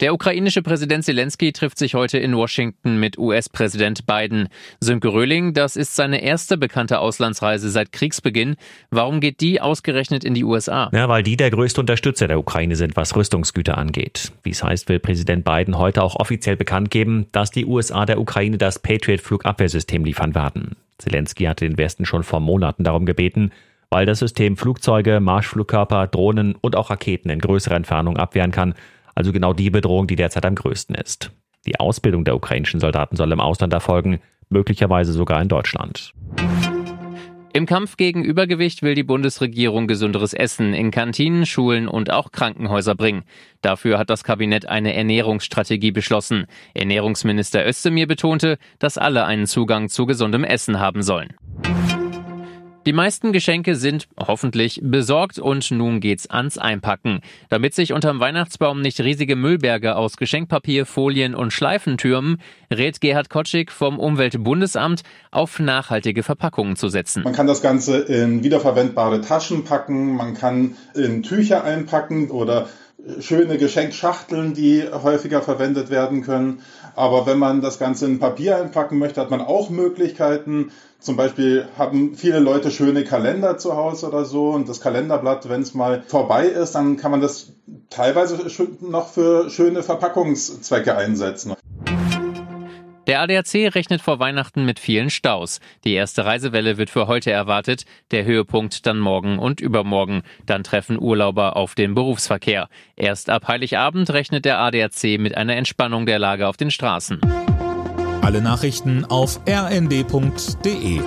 Der ukrainische Präsident Zelensky trifft sich heute in Washington mit US-Präsident Biden. Sönke Röhling, das ist seine erste bekannte Auslandsreise seit Kriegsbeginn. Warum geht die ausgerechnet in die USA? Ja, weil die der größte Unterstützer der Ukraine sind, was Rüstungsgüter angeht. Wie es heißt, will Präsident Biden heute auch offiziell bekannt geben, dass die USA der Ukraine das Patriot-Flugabwehrsystem liefern werden. Zelensky hatte den Westen schon vor Monaten darum gebeten, weil das System Flugzeuge, Marschflugkörper, Drohnen und auch Raketen in größerer Entfernung abwehren kann, also genau die Bedrohung, die derzeit am größten ist. Die Ausbildung der ukrainischen Soldaten soll im Ausland erfolgen, möglicherweise sogar in Deutschland. Im Kampf gegen Übergewicht will die Bundesregierung gesünderes Essen in Kantinen, Schulen und auch Krankenhäuser bringen. Dafür hat das Kabinett eine Ernährungsstrategie beschlossen. Ernährungsminister Özdemir betonte, dass alle einen Zugang zu gesundem Essen haben sollen. Die meisten Geschenke sind hoffentlich besorgt und nun geht's ans Einpacken. Damit sich unterm Weihnachtsbaum nicht riesige Müllberge aus Geschenkpapier, Folien und Schleifen türmen, rät Gerhard Kotschik vom Umweltbundesamt auf nachhaltige Verpackungen zu setzen. Man kann das Ganze in wiederverwendbare Taschen packen, man kann in Tücher einpacken oder schöne Geschenkschachteln, die häufiger verwendet werden können. Aber wenn man das Ganze in Papier einpacken möchte, hat man auch Möglichkeiten. Zum Beispiel haben viele Leute schöne Kalender zu Hause oder so und das Kalenderblatt, wenn es mal vorbei ist, dann kann man das teilweise noch für schöne Verpackungszwecke einsetzen. Der ADAC rechnet vor Weihnachten mit vielen Staus. Die erste Reisewelle wird für heute erwartet, der Höhepunkt dann morgen und übermorgen. Dann treffen Urlauber auf den Berufsverkehr. Erst ab Heiligabend rechnet der ADAC mit einer Entspannung der Lage auf den Straßen. Alle Nachrichten auf rnd.de